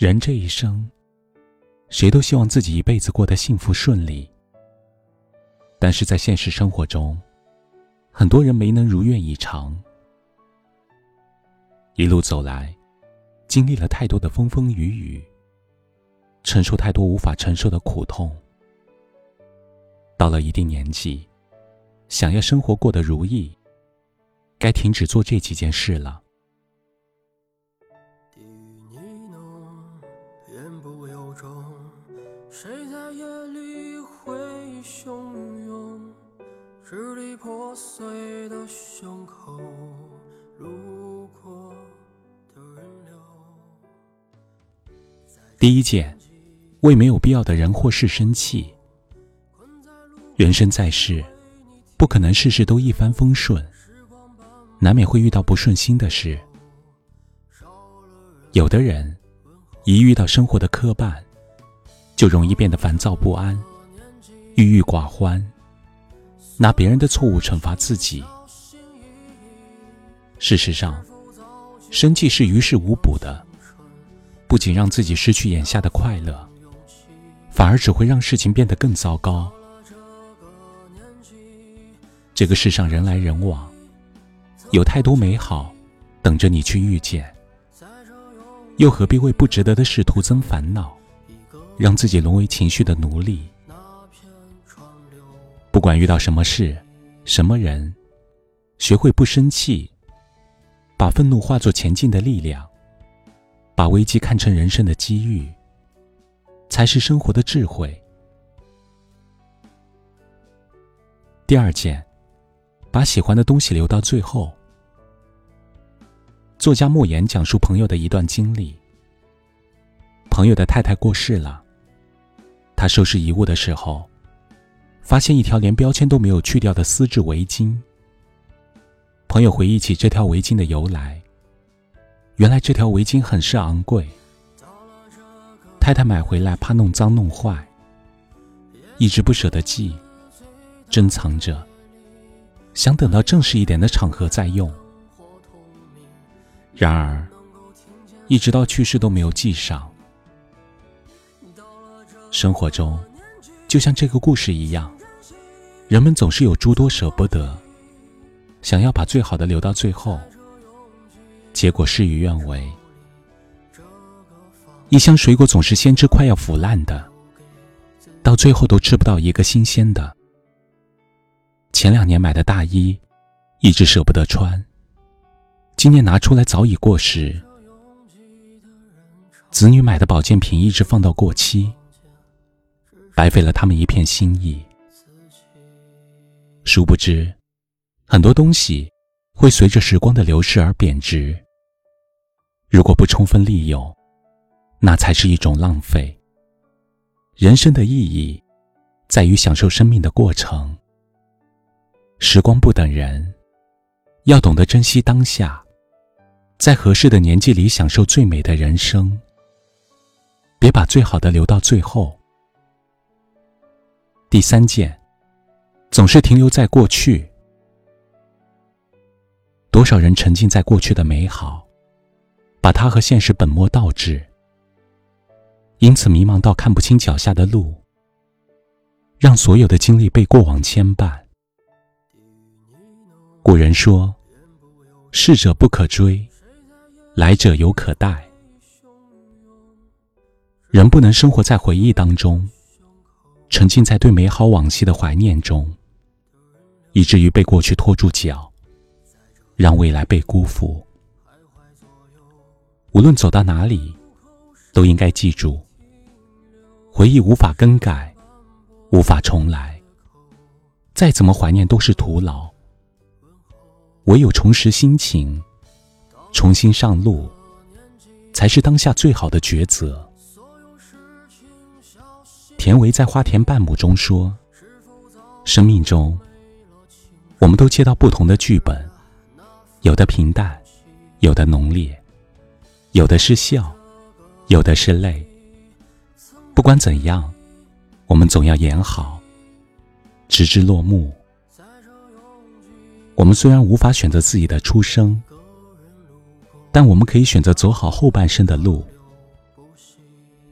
人这一生，谁都希望自己一辈子过得幸福顺利。但是在现实生活中，很多人没能如愿以偿。一路走来，经历了太多的风风雨雨，承受太多无法承受的苦痛。到了一定年纪，想要生活过得如意，该停止做这几件事了。支离破碎的胸口，路过的人流。第一件，为没有必要的人或事生气。人生在世，不可能事事都一帆风顺，难免会遇到不顺心的事。有的人，一遇到生活的磕绊，就容易变得烦躁不安、郁郁寡欢，拿别人的错误惩罚自己。事实上，生气是于事无补的，不仅让自己失去眼下的快乐，反而只会让事情变得更糟糕。这个世上人来人往，有太多美好等着你去遇见，又何必为不值得的事徒增烦恼？让自己沦为情绪的奴隶。不管遇到什么事、什么人，学会不生气，把愤怒化作前进的力量，把危机看成人生的机遇，才是生活的智慧。第二件，把喜欢的东西留到最后。作家莫言讲述朋友的一段经历：朋友的太太过世了。他收拾遗物的时候，发现一条连标签都没有去掉的丝质围巾。朋友回忆起这条围巾的由来，原来这条围巾很是昂贵。太太买回来怕弄脏弄坏，一直不舍得寄，珍藏着，想等到正式一点的场合再用。然而，一直到去世都没有系上。生活中，就像这个故事一样，人们总是有诸多舍不得，想要把最好的留到最后，结果事与愿违。一箱水果总是先吃快要腐烂的，到最后都吃不到一个新鲜的。前两年买的大衣，一直舍不得穿，今年拿出来早已过时。子女买的保健品一直放到过期。白费了他们一片心意。殊不知，很多东西会随着时光的流逝而贬值。如果不充分利用，那才是一种浪费。人生的意义，在于享受生命的过程。时光不等人，要懂得珍惜当下，在合适的年纪里享受最美的人生。别把最好的留到最后。第三件，总是停留在过去。多少人沉浸在过去的美好，把它和现实本末倒置，因此迷茫到看不清脚下的路，让所有的精力被过往牵绊。古人说：“逝者不可追，来者犹可待。”人不能生活在回忆当中。沉浸在对美好往昔的怀念中，以至于被过去拖住脚，让未来被辜负。无论走到哪里，都应该记住：回忆无法更改，无法重来。再怎么怀念都是徒劳。唯有重拾心情，重新上路，才是当下最好的抉择。田维在《花田半亩》中说：“生命中，我们都接到不同的剧本，有的平淡，有的浓烈，有的是笑，有的是泪。不管怎样，我们总要演好，直至落幕。我们虽然无法选择自己的出生，但我们可以选择走好后半生的路。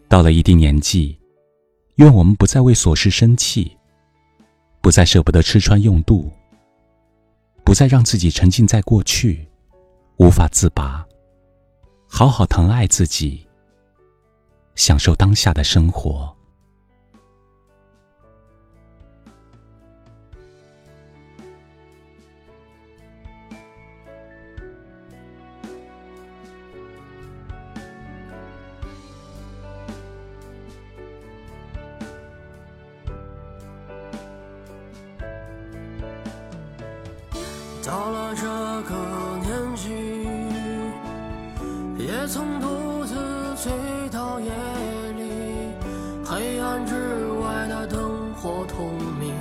到了一定年纪，愿我们不再为琐事生气，不再舍不得吃穿用度，不再让自己沉浸在过去，无法自拔，好好疼爱自己，享受当下的生活。到了这个年纪，也曾独自醉到夜里，黑暗之外的灯火通明，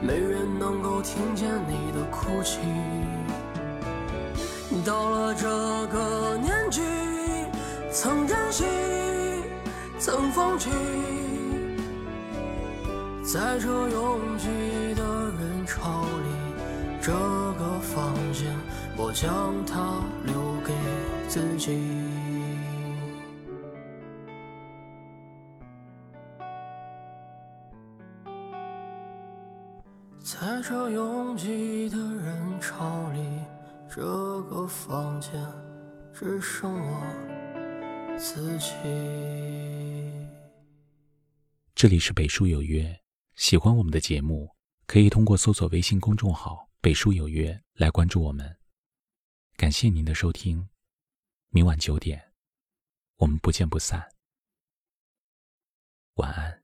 没人能够听见你的哭泣。到了这个年纪，曾珍惜，曾放弃，在这拥挤的人潮里。这个房间，我将它留给自己。在这拥挤的人潮里，这个房间只剩我自己。这里是北叔有约，喜欢我们的节目，可以通过搜索微信公众号。北书有约，来关注我们。感谢您的收听，明晚九点，我们不见不散。晚安。